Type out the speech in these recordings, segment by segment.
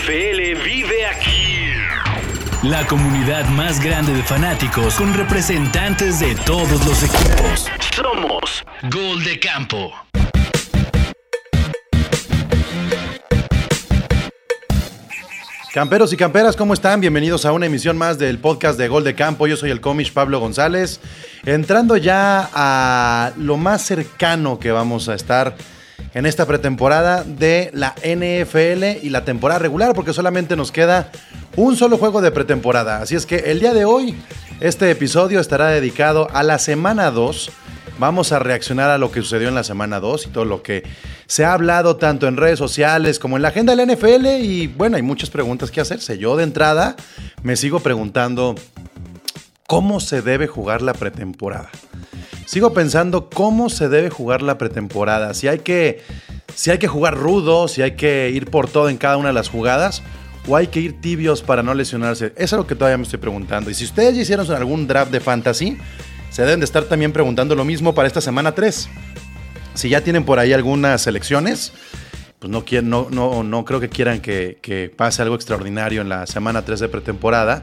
NFL vive aquí. La comunidad más grande de fanáticos con representantes de todos los equipos. Somos Gol de Campo. Camperos y camperas, ¿cómo están? Bienvenidos a una emisión más del podcast de Gol de Campo. Yo soy el cómic Pablo González. Entrando ya a lo más cercano que vamos a estar en esta pretemporada de la NFL y la temporada regular, porque solamente nos queda un solo juego de pretemporada. Así es que el día de hoy, este episodio estará dedicado a la semana 2. Vamos a reaccionar a lo que sucedió en la semana 2 y todo lo que se ha hablado tanto en redes sociales como en la agenda del NFL. Y bueno, hay muchas preguntas que hacerse. Yo de entrada me sigo preguntando cómo se debe jugar la pretemporada. Sigo pensando cómo se debe jugar la pretemporada. Si hay que, si hay que jugar rudo, si hay que ir por todo en cada una de las jugadas, o hay que ir tibios para no lesionarse. Eso es lo que todavía me estoy preguntando. Y si ustedes ya hicieron algún draft de fantasy, se deben de estar también preguntando lo mismo para esta semana 3. Si ya tienen por ahí algunas selecciones, pues no, no, no, no creo que quieran que, que pase algo extraordinario en la semana 3 de pretemporada,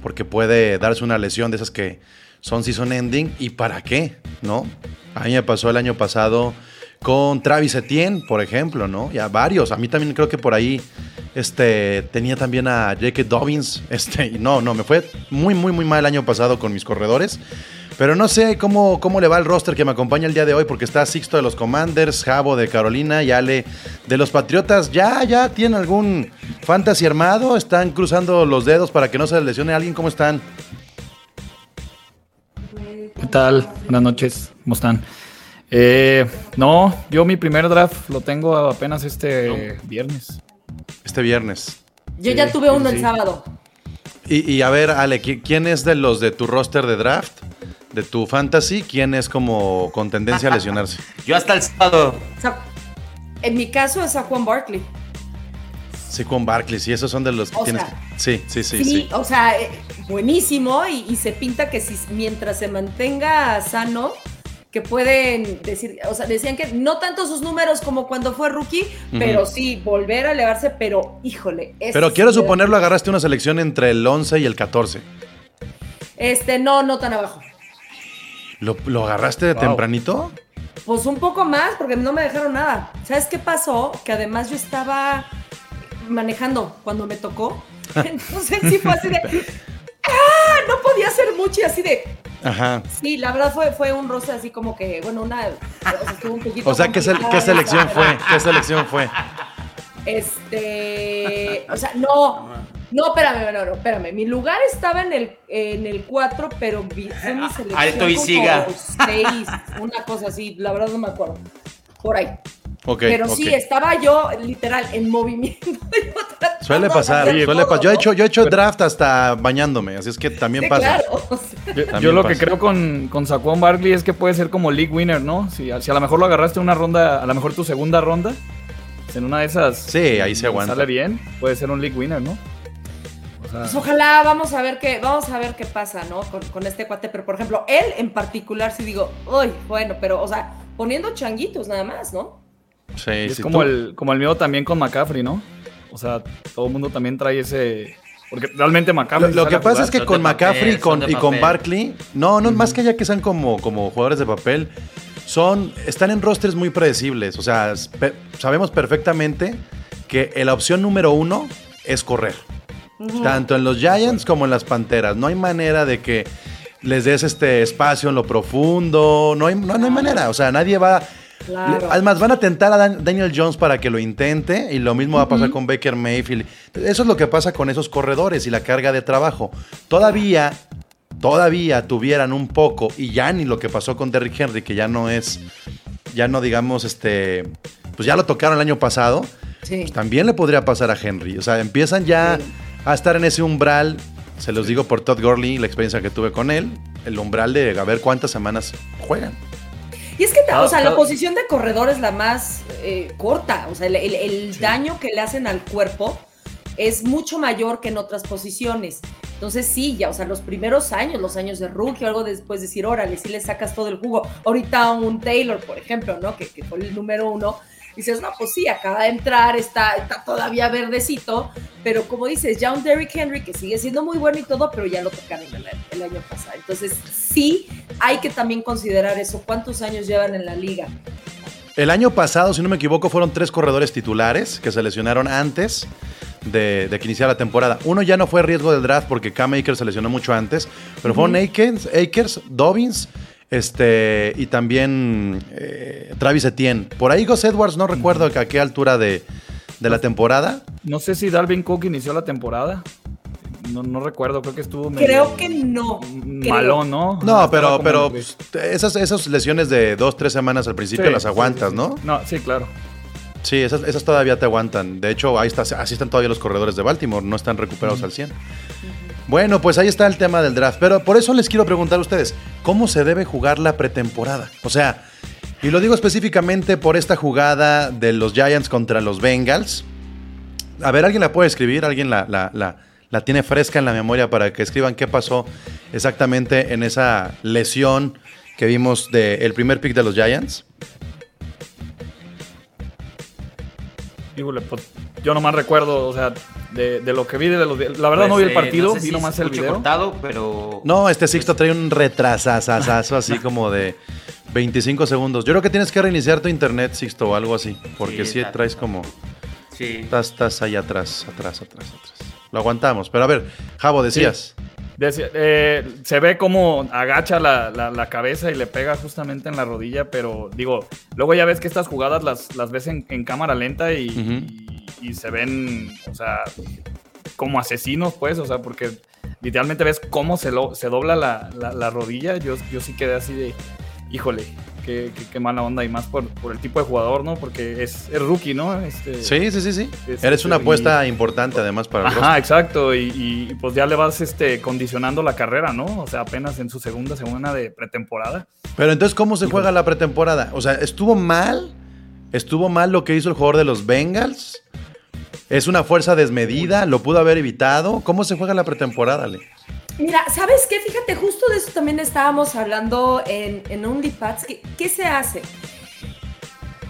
porque puede darse una lesión de esas que son season ending. ¿Y para qué? ¿No? A mí me pasó el año pasado con Travis Etienne, por ejemplo, ¿no? Ya varios. A mí también creo que por ahí este, tenía también a Jake Dobbins. Este, y no, no, me fue muy, muy, muy mal el año pasado con mis corredores. Pero no sé cómo, cómo le va el roster que me acompaña el día de hoy, porque está Sixto de los Commanders, Javo de Carolina y Ale de los Patriotas. ¿Ya, ya tienen algún fantasy armado? ¿Están cruzando los dedos para que no se les lesione alguien? ¿Cómo están? ¿Qué tal? Buenas noches, ¿cómo están? Eh, no, yo mi primer draft lo tengo apenas este viernes. Este viernes. Yo ya tuve uno el sábado. Y, y, a ver, Ale, ¿quién es de los de tu roster de draft? De tu fantasy, ¿quién es como con tendencia a lesionarse? Yo hasta el sábado. En mi caso es a Juan Barkley. Sí, Juan Barkley, sí, esos son de los que O tienes. sea, sí, sí, sí, Sí, sí. o sea, eh, buenísimo y, y se pinta que si mientras se mantenga sano, que pueden decir, o sea, decían que no tanto sus números como cuando fue rookie, pero sí volver a elevarse, pero híjole. Pero quiero suponerlo, agarraste una selección entre el 11 y el 14. Este, no, no tan abajo. ¿Lo, lo agarraste de Wow. tempranito? Pues un poco más, porque no me dejaron nada. ¿Sabes qué pasó? Que además yo estaba manejando cuando me tocó. Entonces sí fue así de. ¡Ah! No podía hacer mucho y así de. Ajá. Sí, la verdad fue, fue un roce así como que, bueno, una. O sea, estuvo un poquito O sea, ¿qué, selección fue? ¿Qué selección fue? Este. O sea, no. No, espérame, no, no, espérame. Mi lugar estaba en el, en el 4, pero vi- fue mi selección. Alto y siga. 6, una cosa así, la verdad no me acuerdo. Por ahí. Pero sí, estaba yo literal en movimiento. Suele pasar, suele todo, pasar. Yo he hecho, yo he hecho draft hasta bañándome, así es que también Sí, pasa. claro, Yo, También yo lo que creo con, con Saquon Barkley es que puede ser como league winner, ¿no? Si, si a lo mejor lo agarraste una ronda, a lo mejor tu segunda ronda, pues en una de esas. Sí, ahí se aguanta. Sale bien, puede ser un league winner, ¿no? O sea, pues ojalá vamos a ver qué, vamos a ver qué pasa, ¿no? Con, con este cuate. Pero por ejemplo, él en particular sí digo, uy, bueno, pero, o sea, poniendo changuitos nada más, ¿no? Sí, es sí, como tú- el, como el mío también con McCaffrey, ¿no? O sea, todo el mundo también trae ese. Porque realmente McCaffrey. lo que pasa jugar. es que Son con papel, McCaffrey y son con, y con papel. Barkley, no, no, más que ya que sean como, como jugadores de papel, son, están en rosters muy predecibles. O sea, pe- sabemos perfectamente que la opción número uno es correr. Tanto en los Giants como en las Panteras. No hay manera de que les des este espacio en lo profundo. No hay, no, no hay manera. O sea, nadie va. Claro. Además, van a tentar a Dan- Daniel Jones para que lo intente. Y lo mismo va a pasar con Baker Mayfield. Eso es lo que pasa con esos corredores y la carga de trabajo. Todavía. Todavía tuvieran un poco, y ya ni lo que pasó con Derrick Henry, que ya no es, ya no digamos, este, pues ya lo tocaron el año pasado, Sí. pues también le podría pasar a Henry. O sea, empiezan ya Sí. a estar en ese umbral, se los digo por Todd Gurley, la experiencia que tuve con él, el umbral de a ver cuántas semanas juegan. Y es que, o sea, la posición de corredor es la más eh, corta. O sea, el, el- el daño que le hacen al cuerpo es mucho mayor que en otras posiciones. Entonces, sí, ya, o sea, los primeros años, los años de rookie o algo después decir, órale, sí le sacas todo el jugo. Ahorita un Taylor, por ejemplo, ¿no? Que, que fue el número uno. Dices, no, pues sí, acaba de entrar, está, está todavía verdecito, pero como dices, ya un Derrick Henry que sigue siendo muy bueno y todo, pero ya lo tocaron el, el año pasado. Entonces, sí, hay que también considerar eso. ¿Cuántos años llevan en la liga? El año pasado, si no me equivoco, fueron tres corredores titulares que se lesionaron antes de, de que iniciara la temporada. Uno ya no fue riesgo del draft porque Cam Akers se lesionó mucho antes, pero fueron Akers, Akers, Dobbins este, y también eh, Travis Etienne. Por ahí Gus Edwards, no recuerdo a qué altura de, de la temporada. No sé si Dalvin Cook inició la temporada. No, no recuerdo, creo que estuvo medio Creo que no. malón, ¿no? No, pero, pero pues, esas, esas lesiones de dos, tres semanas al principio Sí, las aguantas, sí, ¿no? sí. No, sí, claro. Sí, esas, esas todavía te aguantan. De hecho, ahí está, así están todavía los corredores de Baltimore, no están recuperados al 100. Bueno, pues ahí está el tema del draft. Pero por eso les quiero preguntar a ustedes, ¿cómo se debe jugar la pretemporada? O sea, y lo digo específicamente por esta jugada de los Giants contra los Bengals. A ver, ¿alguien la puede escribir? ¿Alguien la, la- la- tiene fresca en la memoria para que escriban qué pasó exactamente en esa lesión que vimos del primer pick de los Giants? Híjole, pues yo nomás recuerdo, o sea, de, de lo que vi de los. La verdad Pues, no vi el eh, partido, sé vi si nomás el video. cortado, pero No, este Sixto trae un retrasazazazo así como de 25 segundos. Yo creo que tienes que reiniciar tu internet, Sixto, o algo así. Porque Sí, si está- traes como. sí. Estás, estás ahí atrás, atrás, atrás, atrás. Lo aguantamos. Pero a ver, Javo, decías. Decía- eh, se ve como agacha la, la- la cabeza y le pega justamente en la rodilla, pero digo, luego ya ves que estas jugadas las, las ves en, en cámara lenta y, Ujú. y- y se ven, o sea, como asesinos, pues, o sea, porque literalmente ves cómo se, lo, se dobla la, la- la rodilla. Yo, yo sí quedé así de, híjole, qué, qué- qué mala onda y más por, por el tipo de jugador, ¿no? Porque es, es rookie, ¿no? Este, Sí, sí, sí, sí. Es- Eres una y- apuesta importante además para el Ajá, roster. exacto. Y, y, pues ya le vas este, condicionando la carrera, ¿no? O sea, apenas en su segunda semana de pretemporada. Pero entonces, ¿cómo se juega la pretemporada? O sea, ¿estuvo mal? ¿Estuvo mal lo que hizo el jugador de los Bengals? ¿Es una fuerza desmedida? ¿Lo pudo haber evitado? ¿Cómo se juega la pretemporada, Ale? Mira, ¿sabes qué? Fíjate, justo de eso también estábamos hablando en, en OnlyPads. ¿Qué, ¿Qué se hace?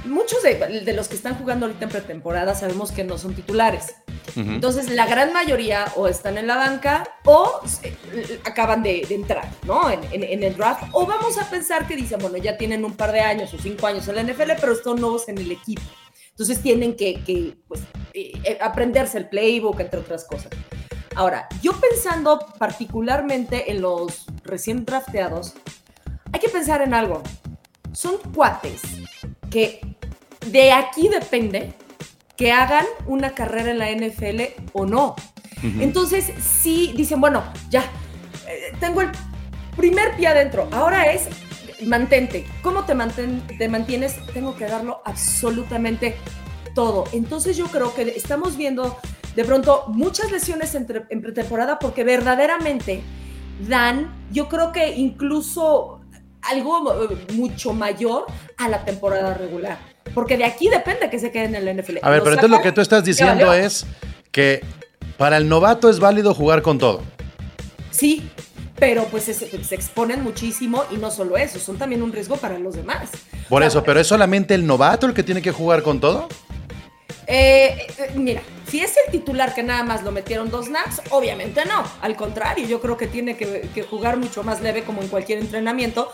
Muchos de, de los que están jugando ahorita en pretemporada sabemos que no son titulares. Entonces, la gran mayoría o están en la banca o eh, acaban de, de entrar, ¿no? En, en- en el draft. O vamos a pensar que dicen, bueno, ya tienen un par de años o cinco años en la NFL, pero son nuevos en el equipo. Entonces, tienen que, que, pues, eh, eh, aprenderse el playbook, entre otras cosas. Ahora, yo pensando particularmente en los recién drafteados, hay que pensar en algo. Son cuates que de aquí depende que hagan una carrera en la NFL o no. Entonces, sí dicen, bueno, ya, eh, tengo el primer pie adentro, ahora es mantente. ¿Cómo te, manten- te mantienes? Tengo que darlo absolutamente todo. Entonces yo creo que estamos viendo de pronto muchas lesiones entre- en pretemporada porque verdaderamente dan, yo creo que incluso algo eh, mucho mayor a la temporada regular. Porque de aquí depende que se queden en la NFL. A ver, pero entonces lo que tú estás diciendo es que para el novato es válido jugar con todo. Sí, pero pues se, se exponen muchísimo y no solo eso, son también un riesgo para los demás. Por eso, pero es solamente el novato el que tiene que jugar con todo. Eh, eh, mira, si es el titular que nada más lo metieron dos snaps, obviamente no. Al contrario, yo creo que tiene que, jugar mucho más leve como en cualquier entrenamiento,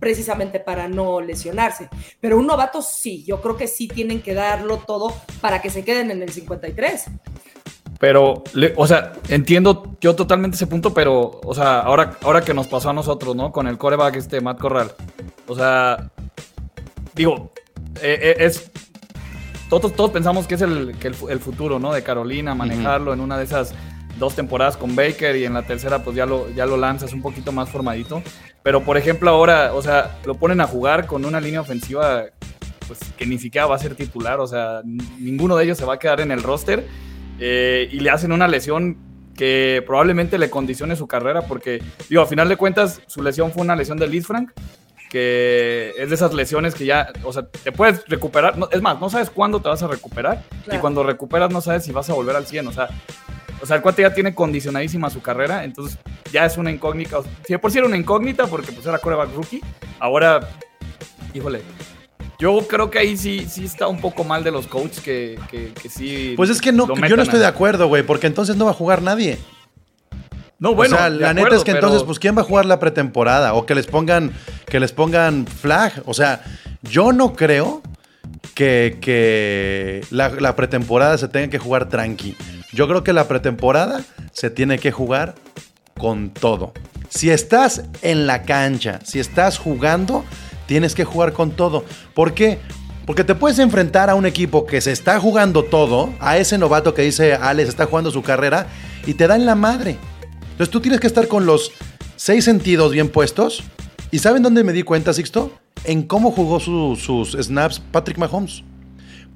precisamente para no lesionarse. Pero un novato sí, yo creo que sí tienen que darlo todo para que se queden en el 53. Pero, o sea, entiendo yo totalmente ese punto, pero, o sea, ahora, ahora que nos pasó a nosotros, ¿no? Con el coreback este Matt Corral. O sea, digo, eh, es. Todos, todos pensamos que es el, que el, fu- el futuro, ¿no? De Carolina, manejarlo en una de esas dos temporadas con Baker y en la tercera, pues ya lo, ya lo lanzas un poquito más formadito. Pero, por ejemplo, ahora, o sea, lo ponen a jugar con una línea ofensiva, pues que ni siquiera va a ser titular, o sea, ninguno de ellos se va a quedar en el roster eh, y le hacen una lesión que probablemente le condicione su carrera, porque, digo, a final de cuentas, su lesión fue una lesión de Liz Frank, que es de esas lesiones que ya, o sea, te puedes recuperar, no- es más, no sabes cuándo te vas a recuperar, y cuando recuperas no sabes si vas a volver al 100, o sea, o sea, el cuate ya tiene condicionadísima su carrera, entonces ya es una incógnita, o- si de por sí era una incógnita, porque pues era coreback rookie, ahora, híjole, Yo creo que ahí sí, sí está un poco mal de los coaches que, que, que sí. Pues es que no, yo no estoy de acuerdo, güey, porque entonces no va a jugar nadie. No, bueno, o sea, la neta es que pero- entonces, pues, ¿quién va a jugar la pretemporada? O que les pongan, que les pongan flag. O sea, yo no creo que, que la, la pretemporada se tenga que jugar tranqui. Yo creo que la pretemporada se tiene que jugar con todo. Si estás en la cancha, si estás jugando, tienes que jugar con todo. ¿Por qué? Porque te puedes enfrentar a un equipo que se está jugando todo, a ese novato que dice Alex está jugando su carrera, y te dan la madre. Entonces tú tienes que estar con los seis sentidos bien puestos. ¿Y saben dónde me di cuenta, Sixto? En cómo jugó su- sus snaps Patrick Mahomes.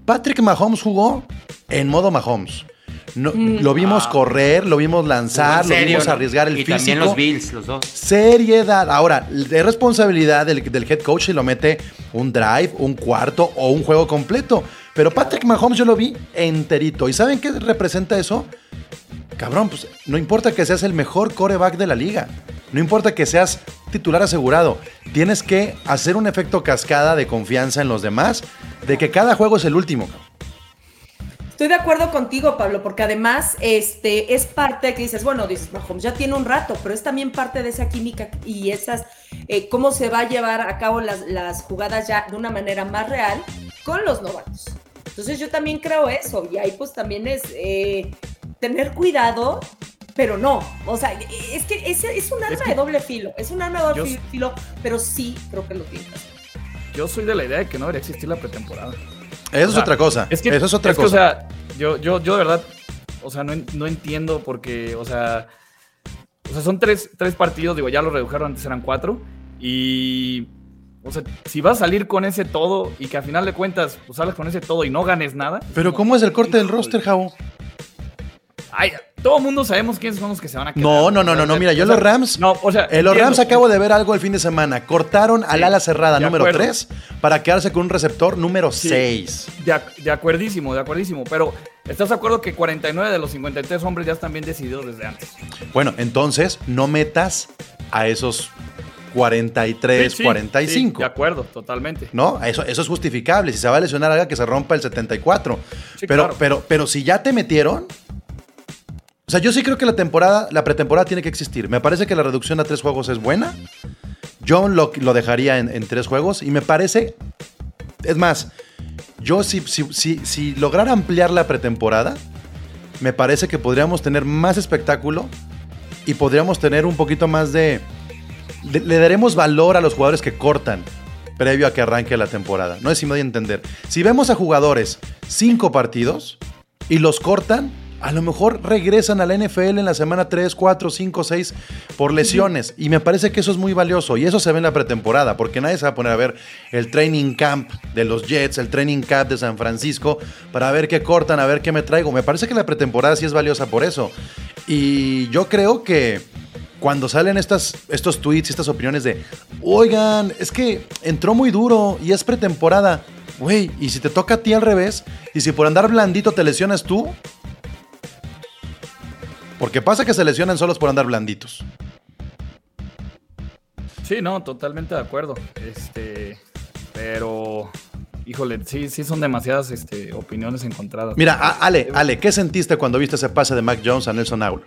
Patrick Mahomes jugó en modo Mahomes. No- Lo vimos Ah. correr, lo vimos lanzar, lo vimos ¿no? arriesgar el y físico. también los Bills, los dos. Seriedad. Ahora, de responsabilidad del, del head coach si lo mete un drive, un cuarto o un juego completo. Pero Patrick Mahomes yo lo vi enterito. ¿Y saben qué representa eso? Cabrón, pues no importa que seas el mejor coreback de la liga. No importa que seas titular asegurado. Tienes que hacer un efecto cascada de confianza en los demás, de que cada juego es el último. Estoy de acuerdo contigo, Pablo, porque además este, es parte que dices, bueno, dices, Mahomes ya tiene un rato, pero es también parte de esa química y esas, eh, cómo se va a llevar a cabo las, las jugadas ya de una manera más real con los novatos. Entonces yo también creo eso, y ahí pues también es eh, tener cuidado, pero no, o sea, es que es, es un arma que- de doble filo, es un arma de doble Yo- filo, pero sí creo que lo tiene. Yo soy de la idea de que no debería existir la pretemporada. Eso O es otra cosa. Es que, Eso es otra cosa. o sea, yo, yo, yo de verdad, o sea, no, no entiendo porque, o sea, o sea, son tres, tres partidos, digo, ya lo redujeron, antes eran cuatro, y, o sea, si vas a salir con ese todo y que al final de cuentas, pues sales con ese todo y no ganes nada. Pero como, ¿cómo es el corte del roster, Javo? Ay, todo mundo sabemos quiénes son los que se van a quedar. No, no, no, no, no, mira, yo o sea, los Rams, No, o sea, En los. Rams acabo de ver algo el fin de semana. Cortaron al Sí, ala cerrada número acuerdo. 3 para quedarse con un receptor número Sí. 6. De, de acuerdísimo, de acuerdísimo. Pero, ¿estás de acuerdo que 49 de los 53 hombres ya están bien decididos desde antes? Bueno, entonces no metas a esos 43, Sí, sí, 45. sí, de acuerdo, totalmente. ¿No? Eso, eso es justificable. Si se va a lesionar, haga que se rompa el 74. Sí, pero, claro. pero, pero si ya te metieron. O sea, yo sí creo que la temporada, la pretemporada tiene que existir. Me parece que la reducción a tres juegos es buena. Yo lo, lo dejaría en, en tres juegos. Y me parece. Es más, yo si, si, si, si lograra ampliar la pretemporada, me parece que podríamos tener más espectáculo y podríamos tener un poquito más de, de- Le daremos valor a los jugadores que cortan previo a que arranque la temporada. No sé si me doy a entender. Si vemos a jugadores cinco partidos y los cortan, a lo mejor regresan a la NFL en la semana 3, 4, 5, 6 por lesiones. Y me parece que eso es muy valioso. Y eso se ve en la pretemporada, porque nadie se va a poner a ver el training camp de los Jets, el training camp de San Francisco, para ver qué cortan, a ver qué me traigo. Me parece que la pretemporada sí es valiosa por eso. Y yo creo que cuando salen estas, estos tweets y estas opiniones de, oigan, es que entró muy duro y es pretemporada. Güey, y si te toca a ti al revés, y si por andar blandito te lesionas tú, porque pasa que se lesionan solos por andar blanditos. Sí, no, totalmente de acuerdo. Este, pero, híjole, sí, sí son demasiadas este, opiniones encontradas. Mira, a- Ale, Ale, ¿qué sentiste cuando viste ese pase de Mac Jones a Nelson Aguilar?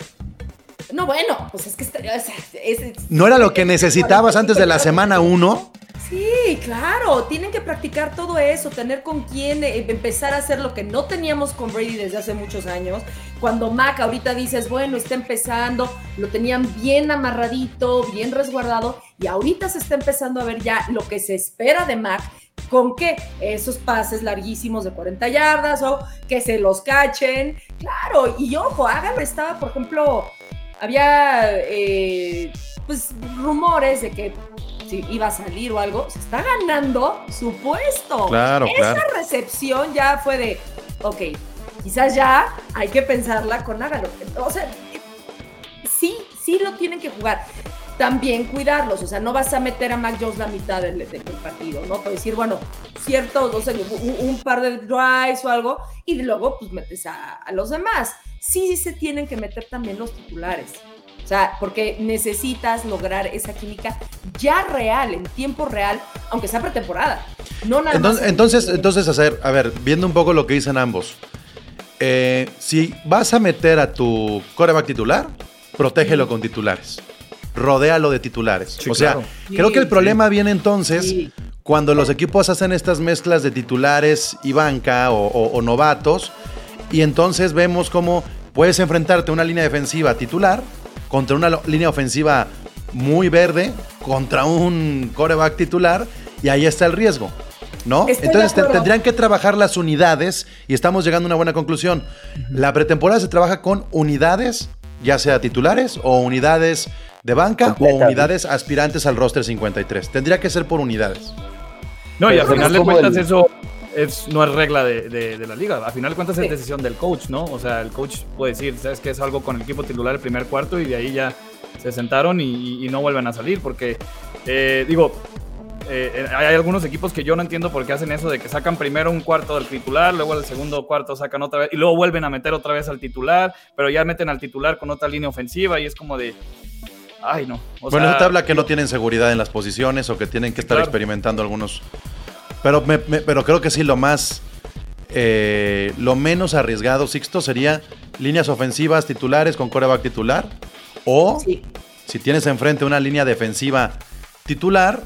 No, bueno, pues es que está- o sea, es- es- ¿No era lo que necesitabas antes de la semana 1? Sí, claro, tienen que practicar todo eso, tener con quién eh, empezar a hacer lo que no teníamos con Brady desde hace muchos años. Cuando Mac ahorita dices, bueno, está empezando, lo tenían bien amarradito, bien resguardado, y ahorita se está empezando a ver ya lo que se espera de Mac. ¿Con qué? Esos pases larguísimos de 40 yardas o que se los cachen. Claro, y ojo, háganlo. Estaba, por ejemplo, había eh, pues rumores de que si iba a salir o algo, se está ganando su puesto. Claro, Esa claro. recepción ya fue de, ok, quizás ya hay que pensarla con hágalo. O sea, sí, sí lo tienen que jugar. También cuidarlos, o sea, no vas a meter a Mac Jones la mitad del, del partido, ¿no? Para decir, bueno, cierto, no sé, un, un par de drives o algo, y luego pues metes a, a los demás. Sí, sí se tienen que meter también los titulares. O sea, porque necesitas lograr esa química ya real, en tiempo real, aunque sea pretemporada. No nada Entonces, más. entonces, entonces, hacer, a ver, viendo un poco lo que dicen ambos. eh, si vas a meter a tu coreback titular, protégelo con titulares. Rodéalo de titulares. Sí, o sea, claro. creo que el Sí, problema viene entonces Sí. cuando los equipos hacen estas mezclas de titulares y banca o, o- o novatos. Y entonces vemos cómo puedes enfrentarte a una línea defensiva titular contra una línea ofensiva muy verde, contra un coreback titular, y ahí está el riesgo. ¿No? Estoy Entonces tendrían que trabajar las unidades y estamos llegando a una buena conclusión. La pretemporada se trabaja con unidades, ya sea titulares o unidades de banca o unidades aspirantes al roster 53. Tendría que ser por unidades. No, y al final de cuentas el- eso es, no es regla de, de- de la liga. Al final de cuentas Sí. es decisión del coach, ¿no? O sea, el coach puede decir, sabes que es algo con el equipo titular el primer cuarto y de ahí ya se sentaron y, y no vuelven a salir porque, eh, digo, eh, hay hay algunos equipos que yo no entiendo por qué hacen eso de que sacan primero un cuarto del titular, luego el segundo cuarto sacan otra vez y luego vuelven a meter otra vez al titular, pero ya meten al titular con otra línea ofensiva y es como de... Ay, no. O bueno, sea, eso te habla que no tienen seguridad en las posiciones o que tienen que estar Claro. experimentando algunos. Pero, me- me- pero creo que sí, lo más. eh, lo menos arriesgado, Sixto, sería líneas ofensivas titulares con coreback titular. O Sí. si tienes enfrente una línea defensiva titular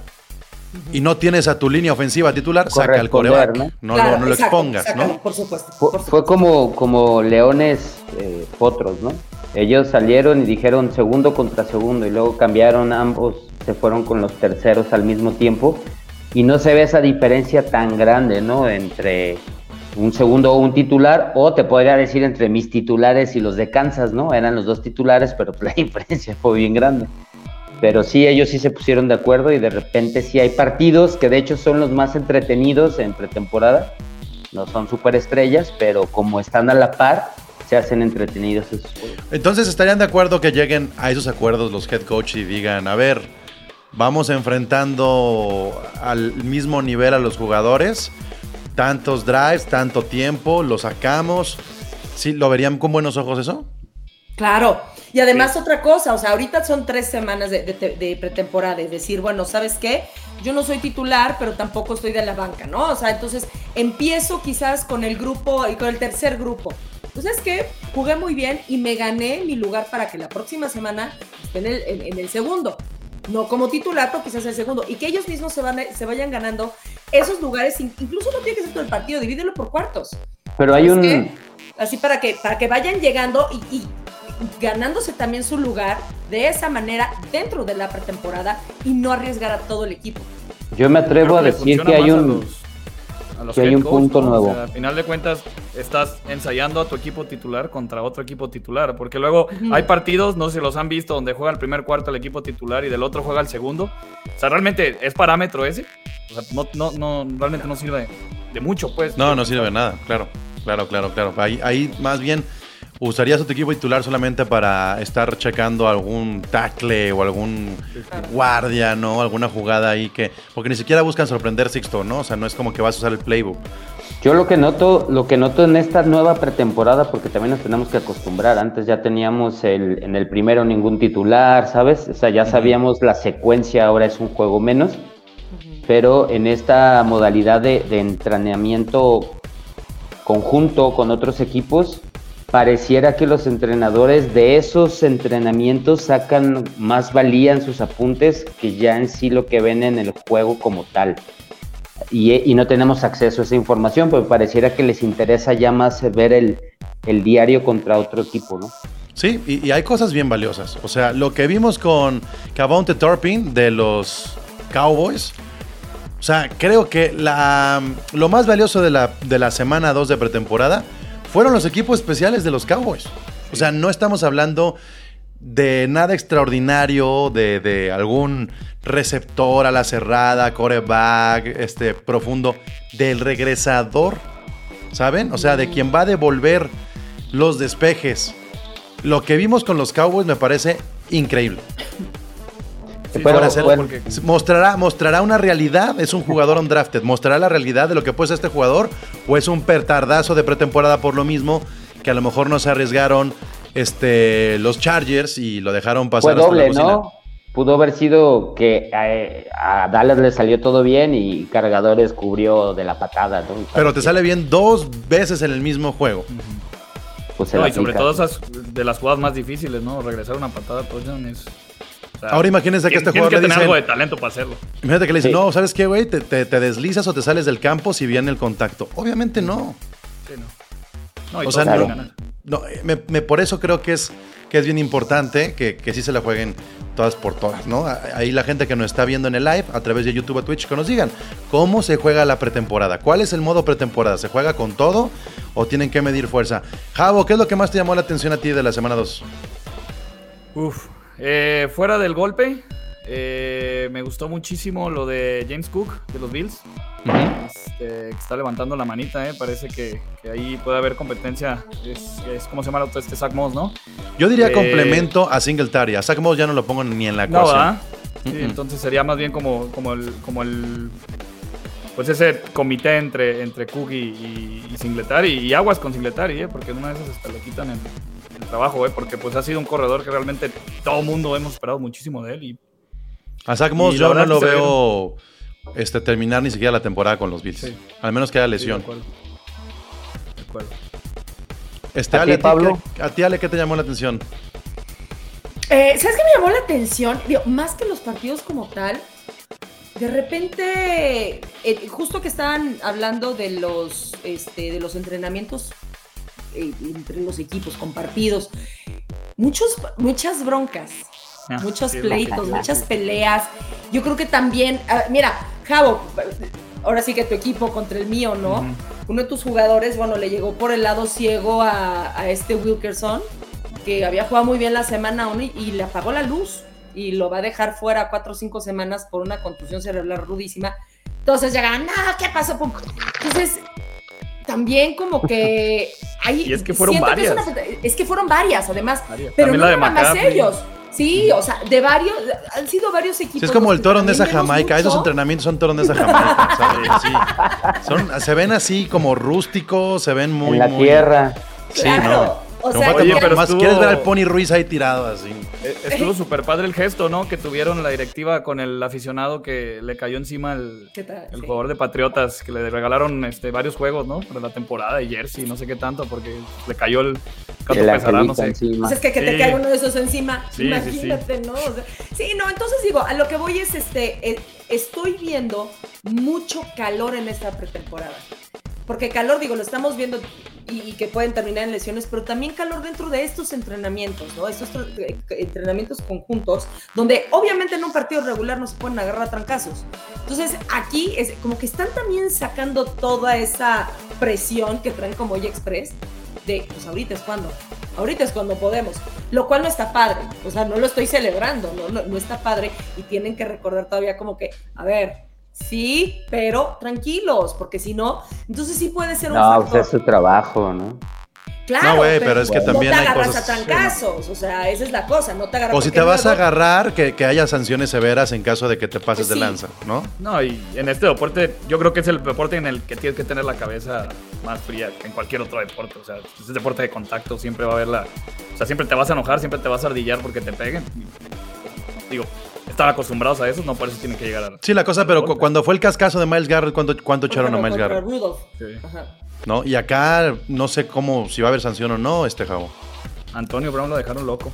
y no tienes a tu línea ofensiva titular, saca al Corresponder, coreback. No, Claro, lo- no lo expongas, sácalo, ¿no? Por supuesto. Fue, por fue supuesto. como, como leones eh, potros, ¿no? Ellos salieron y dijeron segundo contra segundo y luego cambiaron ambos, se fueron con los terceros al mismo tiempo y no se ve esa diferencia tan grande, ¿no? Entre un segundo o un titular o te podría decir entre mis titulares y los de Kansas, ¿no? Eran los dos titulares, pero la diferencia fue bien grande. Pero sí, ellos sí se pusieron de acuerdo y de repente sí hay partidos que de hecho son los más entretenidos en pretemporada. No son superestrellas, pero como están a la par, se hacen entretenidos esos juegos. Entonces estarían de acuerdo que lleguen a esos acuerdos los head coach y digan, a ver, vamos enfrentando al mismo nivel a los jugadores, tantos drives, tanto tiempo, lo sacamos. ¿Sí? ¿Lo verían con buenos ojos eso? Claro. Y además otra cosa, o sea, ahorita son tres semanas de, de- de pretemporada, es decir, bueno, ¿sabes qué? Yo no soy titular, pero tampoco estoy de la banca, ¿no? O sea, entonces empiezo quizás con el grupo y con el tercer grupo. Entonces, ¿qué? Jugué muy bien y me gané mi lugar para que la próxima semana esté en el, en- en el segundo. No como titular, pero quizás el segundo. Y que ellos mismos se, van, se vayan ganando esos lugares, in- incluso no tiene que ser todo el partido, divídelo por cuartos. Pero hay ¿Es un... que? Así para que, para que vayan llegando y, y ganándose también su lugar de esa manera dentro de la pretemporada y no arriesgar a todo el equipo. Yo me atrevo a decir que hay un... los- a los que hay un coach, punto ¿no? nuevo. O sea, al final de cuentas, estás ensayando a tu equipo titular contra otro equipo titular. Porque luego hay partidos, no sé si los han visto, donde juega el primer cuarto el equipo titular y del otro juega el segundo. O sea, realmente es parámetro ese. O sea, no, no, no, realmente no sirve de mucho, pues. No, no sirve de nada, claro, claro, claro, claro. Ahí, ahí más bien usarías a tu equipo titular solamente para estar checando algún tackle o algún guardia, ¿no? Alguna jugada ahí que... Porque ni siquiera buscan sorprender Sixto, ¿no? O sea, no es como que vas a usar el playbook. Yo lo que noto, lo que noto en esta nueva pretemporada, porque también nos tenemos que acostumbrar. Antes ya teníamos el, en el primero ningún titular, ¿sabes? O sea, ya sabíamos la secuencia, ahora es un juego menos. Pero en esta modalidad de, de entrenamiento conjunto con otros equipos, pareciera que los entrenadores de esos entrenamientos sacan más valía en sus apuntes que ya en sí lo que ven en el juego como tal. Y, no tenemos acceso a esa información, pero pareciera que les interesa ya más ver el, diario contra otro equipo, ¿no? Sí, y, hay cosas bien valiosas. O sea, lo que vimos con Cavonte Turpin de los Cowboys. O sea, creo que lo más valioso de la, de la semana 2 de pretemporada fueron los equipos especiales de los Cowboys. O sea, no estamos hablando de nada extraordinario, de, de algún receptor a la cerrada, coreback, este, profundo, del regresador, ¿saben? O sea, de quien va a devolver los despejes. Lo que vimos con los Cowboys me parece increíble. Sí, bueno, porque- mostrará, mostrará una realidad, es un jugador undrafted, mostrará la realidad de lo que puede ser este jugador o es un pertardazo de pretemporada por lo mismo que a lo mejor no se arriesgaron este, los Chargers y lo dejaron pasar Fue hasta la doble. ¿no? Pudo haber sido que eh, a Dallas le salió todo bien y Cargadores cubrió de la patada, ¿no? Pero te sale bien dos veces en el mismo juego. pues, No, sobre todo esas de las jugadas más difíciles, ¿no? Regresar una patada a touchdown es. Sea, Ahora imagínense que este jugador que le tener dicen- algo de talento para hacerlo. Imagínate que le dicen, Sí. no, ¿sabes qué, güey? Te, te- te deslizas o te sales del campo si viene el contacto. Obviamente no. Sí, no. No, y O sea, no-. No, eh, me- me- por eso creo que es, que es bien importante que, que sí se la jueguen todas por todas, ¿no? Ahí la gente que nos está viendo en el live, a través de YouTube o Twitch, que nos digan cómo se juega la pretemporada. ¿Cuál es el modo pretemporada? ¿Se juega con todo o tienen que medir fuerza? Javo, ¿qué es lo que más te llamó la atención a ti de la semana 2? Uf. Eh, fuera del golpe, eh, me gustó muchísimo lo de James Cook de los Bills. Este, que está levantando la manita, eh. Parece que, que ahí puede haber competencia. Es, es como se llama este Zach Moss, ¿no? Yo diría Eh, complemento a Singletary. A Zach Moss ya no lo pongo ni en la No. ¿verdad? Sí, entonces sería más bien como, como el, como el pues ese comité entre, entre Cook y, y, y Singletary y aguas con Singletary, ¿eh? porque en una de esas hasta le quitan el, el trabajo, ¿eh? porque pues ha sido un corredor que realmente todo mundo hemos esperado muchísimo de él y A Zach Moss yo no lo veo este, terminar ni siquiera la temporada con los Bills. Sí. Al menos que haya Sí, lesión. de acuerdo. De acuerdo. Este, ¿A Ale, ti, ¿a ti Pablo? qué- ¿a ti, Ale, qué te llamó la atención? Eh, ¿Sabes qué me llamó la atención? Digo, más que los partidos como tal, de repente, eh, justo que estaban hablando de los, este, de los entrenamientos eh, entre los equipos compartidos, muchos, muchas broncas, Ah, muchos sí, pleitos, muchas peleas. Yo creo que también, ah, mira, Javo, ahora sí que tu equipo contra el mío, ¿no? Uno de tus jugadores, bueno, le llegó por el lado ciego a, a este Wilkerson, que había jugado muy bien la semana 1 y, y le apagó la luz y lo va a dejar fuera cuatro o cinco semanas por una contusión cerebral rudísima. Entonces llegan, no, ¿qué pasó? Entonces, también como que hay... Y es que fueron siento que es una- es que fueron varias, además. Varias. Pero También no la de nada más ellos. Sí, o sea, de varios, han sido varios equipos. Sí, es como el torón de esa Jamaica. Esos entrenamientos son torón de esa Jamaica. ¿sabes? Sí. Son, se ven así como rústicos, se ven muy. en la muy- tierra. Sí, Claro, no. O No sea, Oye, pero más estuvo- quieres ver al Pony Ruiz ahí tirado así. Eh, Estuvo súper padre el gesto, ¿no? Que tuvieron la directiva con el aficionado que le cayó encima el, jugador de Patriotas, que le regalaron este, varios juegos, ¿no? Para la temporada y jersey, no sé qué tanto, porque le cayó el canto El pesará, no sé. encima. Pues es que, que te Sí. caiga uno de esos encima, Sí, sí, imagínate, ¿no? O sea, sí, no, entonces digo, a lo que voy es, este, eh, estoy viendo mucho calor en esta pretemporada. Porque calor, digo, lo estamos viendo y, y que pueden terminar en lesiones, pero también calor dentro de estos entrenamientos, ¿no? Estos tra- eh, entrenamientos conjuntos, donde obviamente en un partido regular no se pueden agarrar a trancazos. Entonces, aquí es como que están también sacando toda esa presión que traen como Oye Express de, pues ahorita es cuando, ahorita es cuando podemos, lo cual no está padre, o sea, no lo estoy celebrando, no, no, no está padre y tienen que recordar todavía como que, a ver, sí, pero tranquilos, porque si no, entonces sí puede ser un No, factor. pues es su trabajo, ¿no? No, Claro, güey, pero es que también no hay te agarras cosas- a trancazos, o sea, esa es la cosa, no te agarras O si te vas a agarrar, que, que haya sanciones severas en caso de que te pases Pues de sí. lanza, ¿no? No, y en este deporte, yo creo que es el deporte en el que tienes que tener la cabeza más fría que en cualquier otro deporte. O sea, es un deporte de contacto, siempre va a haber la. O sea, siempre te vas a enojar, siempre te vas a ardillar porque te peguen. Digo, están acostumbrados a eso, no por eso tienen que llegar a. Sí, la cosa, pero cu- cuando fue el cascazo de Miles Garrett, ¿cuánto, cuánto echaron a Miles Garrett? Rudolph. Sí. Ajá. ¿No? Y acá no sé cómo, si va a haber sanción o no, este Javo. Antonio Brown lo dejaron loco.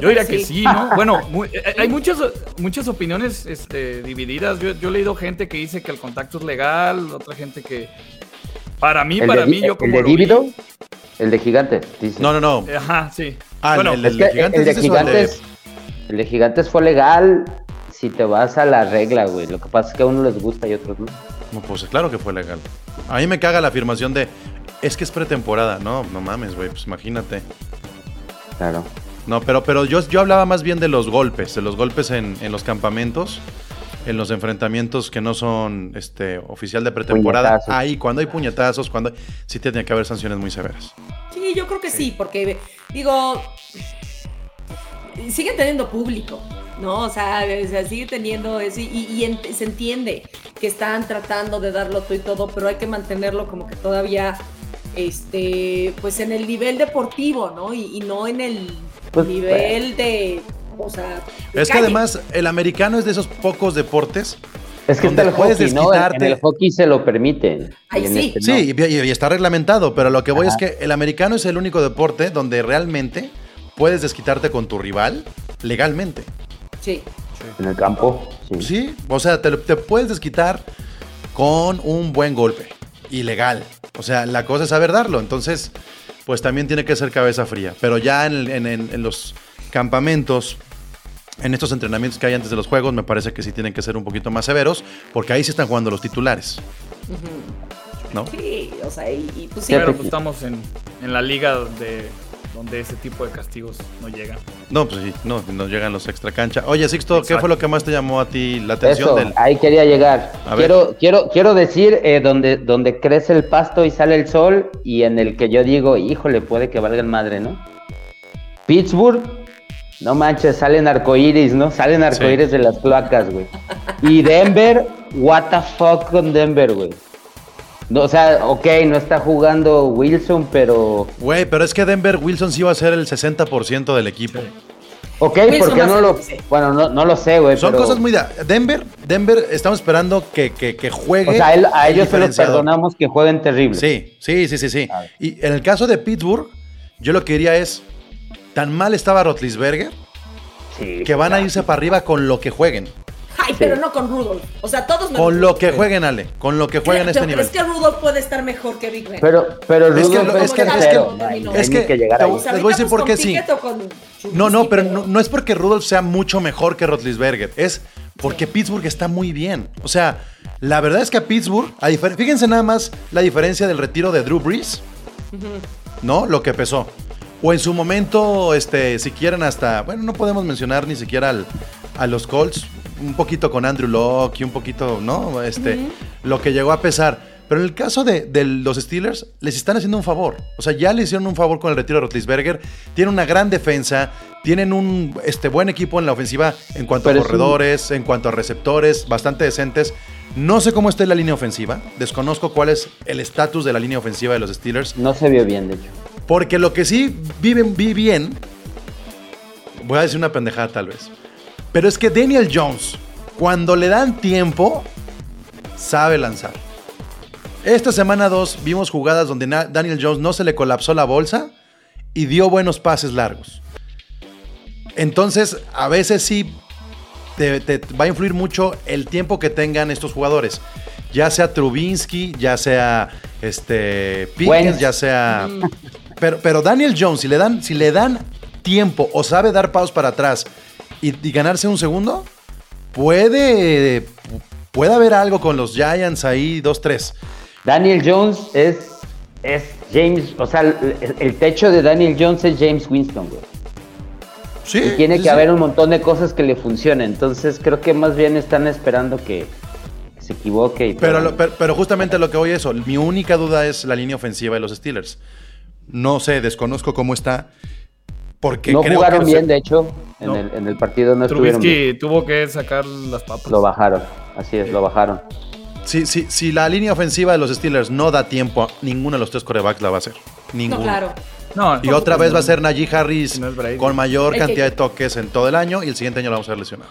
Yo diría que Sí. ¿no? Bueno, muy- eh, hay muchas, muchas opiniones este, divididas. Yo, yo he leído gente que dice que el contacto es legal, otra gente que. Para mí, ¿El para de, mí, yo el como. de lo vi- Dívido? El de Gigante, dice. No, no, no. Ajá, sí. Ah, bueno, el, el de Gigantes el de el de- Gigantes, el de Gigantes fue legal si te vas a la regla, güey. Lo que pasa es que a uno les gusta y a otros no. No, pues claro que fue legal. A mí me caga la afirmación de, es que es pretemporada. No, no mames, güey, pues imagínate. Claro. No, pero, pero yo, yo hablaba más bien de los golpes, de los golpes en, en los campamentos, en los enfrentamientos que no son este, oficial de pretemporada. Puñetazos. Ahí, cuando hay puñetazos, cuando hay- sí tiene que haber sanciones muy severas. Sí, yo creo que sí, porque digo, siguen teniendo público, ¿no? O sea, o sea, sigue teniendo eso y, y ent- se entiende que están tratando de darlo todo y todo, pero hay que mantenerlo como que todavía este, pues en el nivel deportivo, ¿no? Y, y no en el Pues, nivel de, o sea, de Es que además el americano es de esos pocos deportes. Es que está el puedes hockey, ¿no? En- el hockey se lo permiten. Ay, sí. este no. Sí, y, y- y está reglamentado, pero lo que voy Ajá. es que el americano es el único deporte donde realmente puedes desquitarte con tu rival legalmente. Sí. En el campo, sí. Sí, o sea, te, te puedes desquitar con un buen golpe. Ilegal. O sea, la cosa es saber darlo. Entonces, pues también tiene que ser cabeza fría. Pero ya en, en- en- en los campamentos, en estos entrenamientos que hay antes de los juegos, me parece que sí tienen que ser un poquito más severos, porque ahí sí están jugando los titulares. ¿No? Sí, o sea, y, y pues sí. Pero que- pues estamos en, en la liga de, donde ese tipo de castigos no llegan. No, pues sí, no, no llegan los extra cancha. Oye, Sixto, ¿qué fue lo que más te llamó a ti la atención Eso, del. ahí quería llegar. A ver. Quiero, quiero, quiero decir eh, donde, donde crece el pasto y sale el sol y en el que yo digo, híjole, puede que valgan madre, ¿no? Pittsburgh, no manches, salen arcoíris, ¿no? Salen arcoíris de las cloacas, güey. Y Denver, what the fuck con Denver, güey. No, o sea, ok, no está jugando Wilson, pero... Güey, pero es que Denver Wilson sí va a ser el 60% del equipo. Ok, Wilson ¿por qué va a no lo...? Bueno, no, no lo sé, güey, Son pero- cosas muy. da- Denver, Denver, estamos esperando que, que, que juegue. O sea, a, él- a el ellos se los diferenciador. perdonamos que jueguen terrible. Sí, sí, sí, sí, sí. Y en el caso de Pittsburgh, yo lo que diría es: tan mal estaba Rotlisberger Sí, que van a irse para arriba con lo que jueguen. Ay, pero no con Rudolph. O sea, todos me Con lo que jueguen, Ale. Con lo que jueguen a este Pero nivel. Es que Rudolph puede estar mejor que Big Ben. Pero, pero Es que Rudolph es, que- es que- es que- no es que- llegar ahí. Les voy a decir pues, por qué con sí. No, no, pero no, no es porque Rudolph sea mucho mejor que Rotlisberger, es porque Pittsburgh está muy bien. O sea, la verdad es que a Pittsburgh, a fíjense nada más la diferencia del retiro de Drew Brees, ¿no? Lo que pesó. O en su momento, este, si quieren hasta, bueno, no podemos mencionar ni siquiera al- a los Colts, un poquito con Andrew Locke y un poquito, ¿no? Este, lo que llegó a pesar. Pero en el caso de, de los Steelers, les están haciendo un favor. O sea, ya le hicieron un favor con el retiro de Rotlisberger. Tienen una gran defensa, tienen un este, buen equipo en la ofensiva en cuanto Pero a un- corredores, en cuanto a receptores, bastante decentes. No sé cómo está la línea ofensiva. Desconozco cuál es el estatus de la línea ofensiva de los Steelers. No se vio bien, de hecho. Porque lo que sí viven, vi bien, voy a decir una pendejada tal vez, pero es que Daniel Jones, cuando le dan tiempo, sabe lanzar. Esta semana 2 vimos jugadas donde Daniel Jones no se le colapsó la bolsa y dio buenos pases largos. Entonces, a veces sí te, te va a influir mucho el tiempo que tengan estos jugadores. Ya sea Trubinsky, ya sea este Pickens, ya sea. Pero, pero Daniel Jones, si le dan, si le dan tiempo o sabe dar pasos para atrás y, y ganarse un segundo, puede. Puede haber algo con los Giants ahí, 2-3. Daniel Jones es, es James, o sea, el, el techo de Daniel Jones es James Winston, güey. Sí. Y tiene sí, que sí. haber un montón de cosas que le funcionen. Entonces creo que más bien están esperando que, que se equivoque. Y Pero, lo- pero, pero justamente lo que voy a eso. Mi única duda es la línea ofensiva de los Steelers. No sé, desconozco cómo está. Porque no creo jugaron que bien, de hecho. En, No. el, en el partido no estuvieron bien. Trubisky tuvo que sacar las papas. Lo bajaron. Así es, lo bajaron. Si, si, si la línea ofensiva de los Steelers no da tiempo, ninguno de los tres corebacks la va a hacer. Ninguno. No, claro. No, Y otra vez va a ser Najee Harris No con mayor cantidad de toques en todo el año y el siguiente año lo vamos a ver lesionado.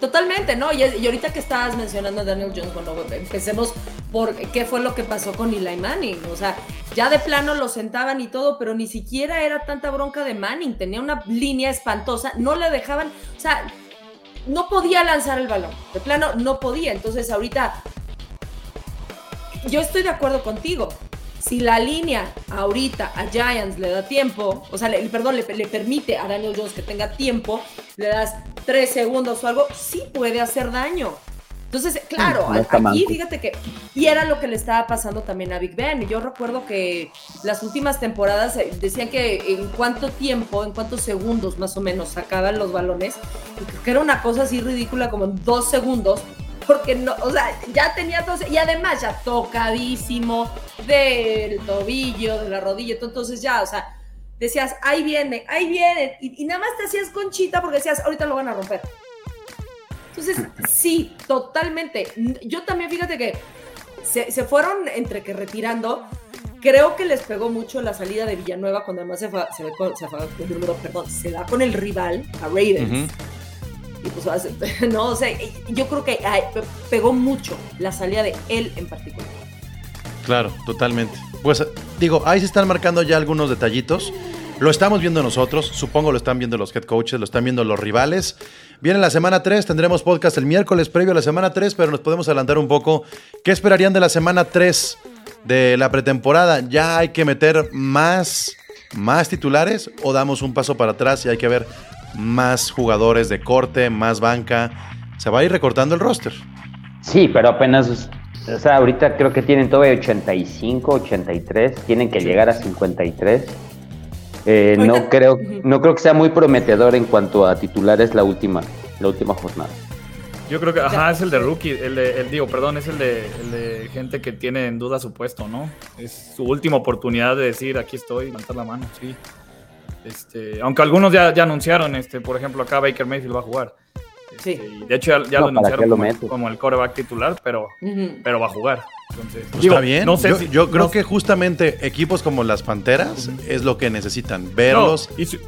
Totalmente, ¿no? Y, ahorita que estabas mencionando a Daniel Jones, bueno, empecemos por qué fue lo que pasó con Eli Manning. O sea, ya de plano lo sentaban y todo, pero ni siquiera era tanta bronca de Manning. Tenía una línea espantosa, no le dejaban, o sea, no podía lanzar el balón. De plano, no podía. Entonces, ahorita, yo estoy de acuerdo contigo. Si la línea ahorita a Giants le da tiempo, o sea, le- perdón, le, le permite a Daniel Jones que tenga tiempo, le das tres segundos o algo, sí puede hacer daño. Entonces, claro, No aquí fíjate que, y era lo que le estaba pasando también a Big Ben. Yo recuerdo que las últimas temporadas eh, decían que en cuánto tiempo, en cuántos segundos más o menos sacaban los balones, que era una cosa así ridícula como en dos segundos, porque no, o sea, ya tenía dos, y además ya tocadísimo del tobillo, de la rodilla, entonces ya, o sea, decías, ahí viene, ahí viene, y, y nada más te hacías conchita porque decías, ahorita lo van a romper. Entonces, sí, totalmente. Yo también, fíjate que se, se fueron entre que retirando, Creo que les pegó mucho la salida de Villanueva cuando además se, fa- se, ve con- se, fa- perdón, se va con el rival, a Raiders. Ujú. Pues no, o sea, yo creo que pegó mucho la salida de él en particular. Claro, totalmente. Pues digo, ahí se están marcando ya algunos detallitos. Lo estamos viendo nosotros, supongo lo están viendo los head coaches, lo están viendo los rivales. Viene la semana 3, tendremos podcast el miércoles previo a la semana 3, pero nos podemos adelantar un poco. ¿Qué esperarían de la semana 3 de la pretemporada? ¿Ya hay que meter más, más titulares o damos un paso para atrás y hay que ver más jugadores de corte, más banca? Se va a ir recortando el roster. Sí, pero apenas, o sea, ahorita creo que tienen todavía 85, 83, tienen que llegar a 53. Eh, no creo, no creo que sea muy prometedor en cuanto a titulares la última, la última jornada. Yo creo que, ajá, es el de rookie, el de, el, digo, perdón, es el de, el de gente que tiene en duda su puesto, ¿no? Es su última oportunidad de decir, aquí estoy, levantar la mano, sí. Este, aunque algunos ya, ya anunciaron, este, por ejemplo, acá Baker Mayfield va a jugar. Este, Sí. y de hecho ya, ya No, lo ¿para qué anunciaron lo como, el coreback titular, pero, Ujú. pero va a jugar. Entonces, Pues digo, está bien. No sé yo si- yo creo no- que justamente equipos como las Panteras es lo que necesitan, verlos. No, y, su-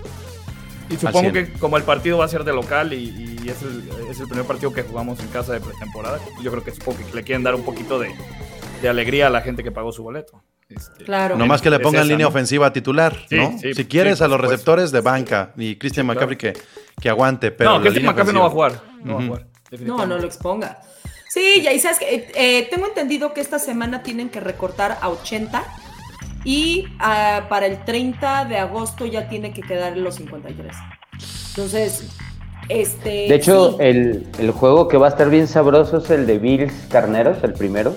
y supongo 100. que como el partido va a ser de local y, y es, el, es el primer partido que jugamos en casa de pretemporada, yo creo que supongo que le quieren dar un poquito de, de alegría a la gente que pagó su boleto. Este, Claro. Nomás que le es pongan esa, línea ¿no? ofensiva titular, Sí, ¿no? sí, si quieres sí, a los receptores de banca y Christian Sí, McCaffrey que, que aguante, pero no, línea McCaffrey no va a jugar. No va a jugar. No, no lo exponga. Sí, ya y sabes que eh, eh, tengo entendido que esta semana tienen que recortar a 80 y ah, para el 30 de agosto ya tiene que quedar en los 53. Entonces, este. De hecho, sí, el, el juego que va a estar bien sabroso es el de Bills Carneros, el primero.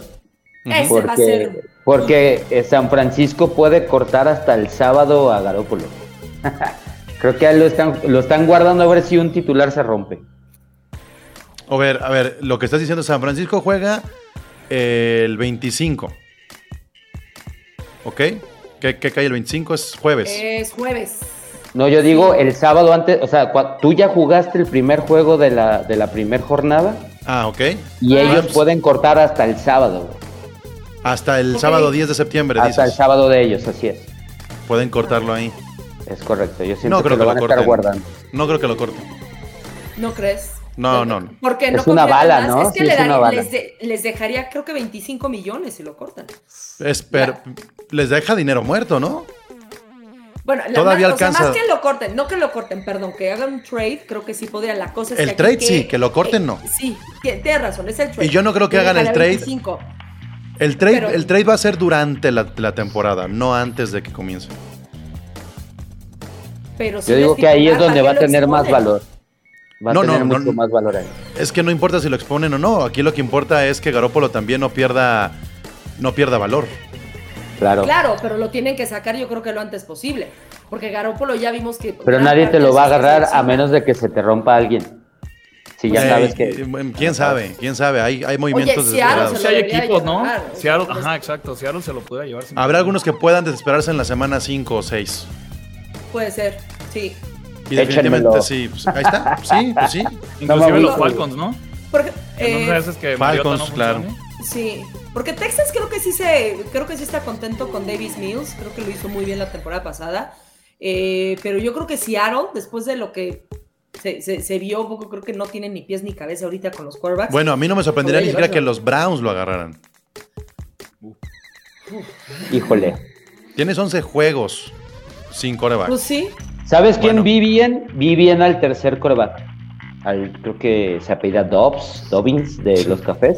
Ese va a Porque, ser. porque eh, San Francisco puede cortar hasta el sábado a Garópolo. Creo que ahí lo están, lo están guardando a ver si un titular se rompe. A ver, a ver, lo que estás diciendo, San Francisco juega el 25. ¿Ok? ¿Qué, qué cae el 25? Es jueves. Es jueves. No, yo digo el sábado antes, o sea, tú ya jugaste el primer juego de la, de la primera jornada Ah, ok. y Ah. ellos pueden cortar hasta el sábado. Hasta el sábado 10 de septiembre, Hasta el sábado de ellos, así es. Pueden cortarlo ahí. Es correcto. Yo siento No que creo lo que van lo a estar corten. guardando. No creo que lo corten. ¿No crees? No, no, no. Porque Es no una bala, más. ¿no? Es que Sí, le es una daría- bala. les, de- les dejaría, creo que 25 millones si lo cortan. Es, pero les deja dinero muerto, ¿no? Bueno, la Todavía más, o sea, alcanza. más que lo corten, no que lo corten, perdón, que hagan un trade, creo que sí podría. La cosa es El que trade sí, que lo corten no. eh, sí, tie- tienes razón, es el trade. Y yo no creo que hagan el trade. 25. El trade, Pero- el trade va a ser durante la, la temporada, no antes de que comience. Pero si Yo digo que ahí es donde ¿para va a tener más valor. Va a No, no, tener no, mucho no. más valor ahí. Es que no importa si lo exponen o no. Aquí lo que importa es que Garópolo también no pierda, no pierda valor. Claro. Claro, pero lo tienen que sacar yo creo que lo antes posible. Porque Garópolo ya vimos que... Pero nadie te lo va a agarrar a menos de que se te rompa alguien. Si ya Eh, sabes eh, que. bueno, ¿Quién sabe? ¿Quién sabe? Hay, hay movimientos Oye, desesperados. Se sea, lo hay equipos, ¿no? llevar, Seattle, pues- ajá, exacto. Seattle se lo pudiera llevar. sin Habrá problema. algunos que puedan desesperarse en la semana 5 o 6. Puede ser, sí. Y definitivamente Échenmelo. sí. pues, ahí está. Sí, pues sí. Inclusive No, los Falcons, ¿no? Porque, eh, esas que Falcons, no claro. Sí, porque Texas creo que sí se, creo que sí está contento con Davis Mills, creo que lo hizo muy bien la temporada pasada, Eh, pero yo creo que Seattle, después de lo que se, se- se vio un poco, creo que no tiene ni pies ni cabeza ahorita con los quarterbacks. Bueno, a mí no me sorprendería ni siquiera que los Browns lo agarraran. Híjole. Tienes 11 juegos sin coreback. pues sí, ¿Sabes quién Bueno. vi bien? Vi bien al tercer coreback. Al, creo que se apellida Dobbs, Dobbins de los cafés.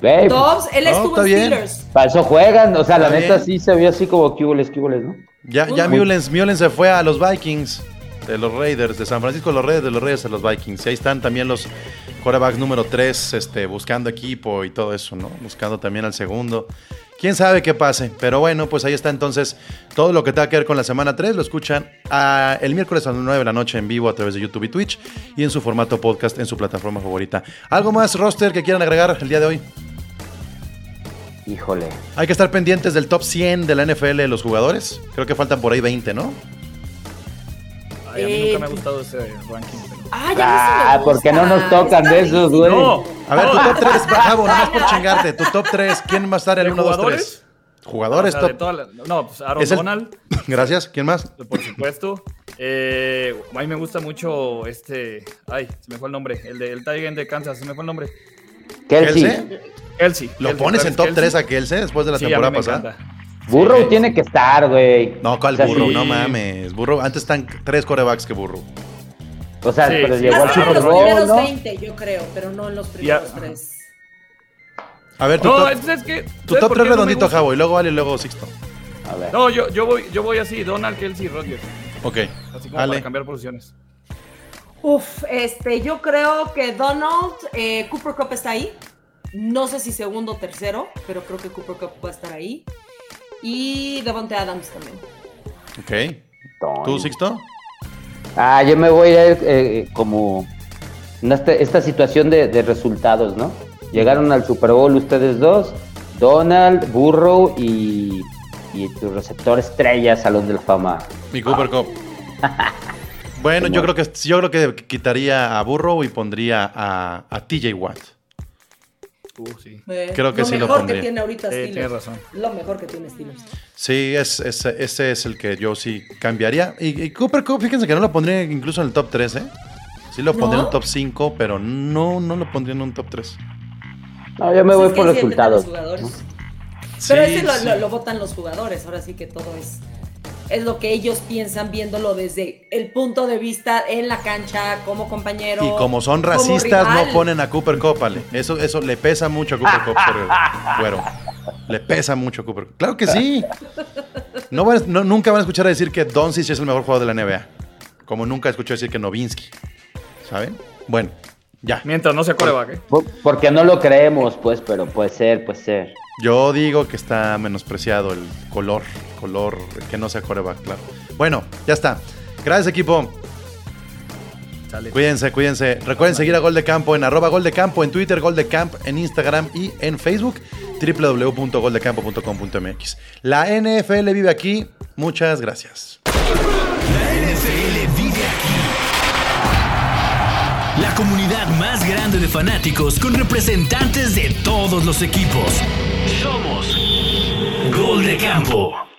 Güey, pues, Dobbs, él No, estuvo en. Steelers. para eso juegan. O sea, la neta bien. sí se vio así como cubules, cubules, ¿no? Ya, ya Mullens se fue a los Vikings, de los Raiders, de San Francisco, los Raiders, de los Raiders a los Vikings. Y ahí están también los corebacks número 3, este, buscando equipo y todo eso, ¿no? Buscando también al segundo. Quién sabe qué pase, pero bueno, pues ahí está entonces todo lo que tenga que ver con la semana 3. Lo escuchan ah, el miércoles a las 9 de la noche en vivo a través de YouTube y Twitch y en su formato podcast en su plataforma favorita. ¿Algo más, roster, que quieran agregar el día de hoy? Híjole. Hay que estar pendientes del top 100 de la NFL de los jugadores. Creo que faltan por ahí 20, ¿no? Ay, a mí Eh, nunca me ha gustado ese ranking. Ah, ya Ah, porque no nos tocan de esos, güey. No, A ver, tu top 3, Javo, nada más por chingarte. Tu top 3, ¿quién va a estar el ¿De 1, 2, jugadores? 3? Jugadores O sea, de top. la- no, pues Aaron Es el- Donald, Gracias. ¿Quién más? por supuesto. Eh, a mí me gusta mucho este. Ay, se me fue el nombre. El de el Tiger de Kansas, se me fue el nombre. Kelsey. ¿Kelsey? Kelsey. ¿Lo Kelsey, pones en top Kelce. 3 a Kelsey después de la Sí, a mí temporada me pasada? encanta. Burrow Sí. tiene que estar, güey. No, ¿cuál O sea, burro? sí. No mames. Burro, antes están tres corebacks que burro. O sea, Sí, pero sí. llegó al a ser en Super los Bowl, primeros ¿no? 20, yo creo, pero no en los primeros Ya. tres. A ver, tu No, top, es, es que. tu ¿sabes top por 3 qué no me redondito? Javo, y luego Ale y luego Sixto. A ver. No, yo, yo, voy, yo voy así: Donald, Kelsey, Rodgers. Ok. Así como Ale. para cambiar posiciones. Uf, este, yo creo que Donald, eh, Cooper Cup está ahí. No sé si segundo o tercero, pero creo que Cooper Cup va a estar ahí. Y Devontae Adams también. Ok. Tony. ¿Tú, Sixto? Ah, yo me voy a ir eh, como en esta, esta situación de, de resultados, ¿no? Llegaron al Super Bowl ustedes dos, Donald, Burrow y, y tu receptor estrella, Salón de la Fama. Mi Cooper Cup. Bueno, yo creo que yo creo que quitaría a Burrow y pondría a, a TJ Watt. Uh, sí. Eh, Creo que lo sí lo mejor pondría. que tiene ahorita Steelers. tienes razón. Lo mejor que tiene Steelers. Sí, es, es- ese es el que yo sí cambiaría. Y, y Cooper Cup, fíjense que no lo pondría incluso en el top 3, ¿eh? Sí lo pondría en ¿No? un top 5, pero no, no lo pondría en un top 3. No, yo me Pues voy por resultados. los jugadores. Sí, Pero ese lo, sí. lo- lo votan los jugadores. Ahora sí que todo es, es lo que ellos piensan viéndolo desde el punto de vista en la cancha, como compañero. Y como son racistas, no ponen a Cooper Cup, Ale. Eso, eso le pesa mucho a Cooper Cup güero. Le pesa mucho a Cooper Cup. Claro que sí. No van a- no- nunca van a escuchar decir que Doncic es el mejor jugador de la NBA. Como nunca escuché decir que Novinsky. ¿Saben? Bueno, ya. Mientras no sea coreback, ¿eh? Por- Porque no lo creemos, pues, pero puede ser, puede ser. Yo digo que está menospreciado el color. Color que no sea coreback, claro. Bueno, ya está. Gracias, equipo. Cuídense, cuídense. Recuerden seguir a Gol de Campo en arroba Gol de Campo, en Twitter, Gol de Camp, en Instagram y en Facebook, www.goldecampo.com.mx. La NFL vive aquí. Muchas gracias. La NFL vive aquí. La comunidad más grande de fanáticos con representantes de todos los equipos. Somos Gol de Campo.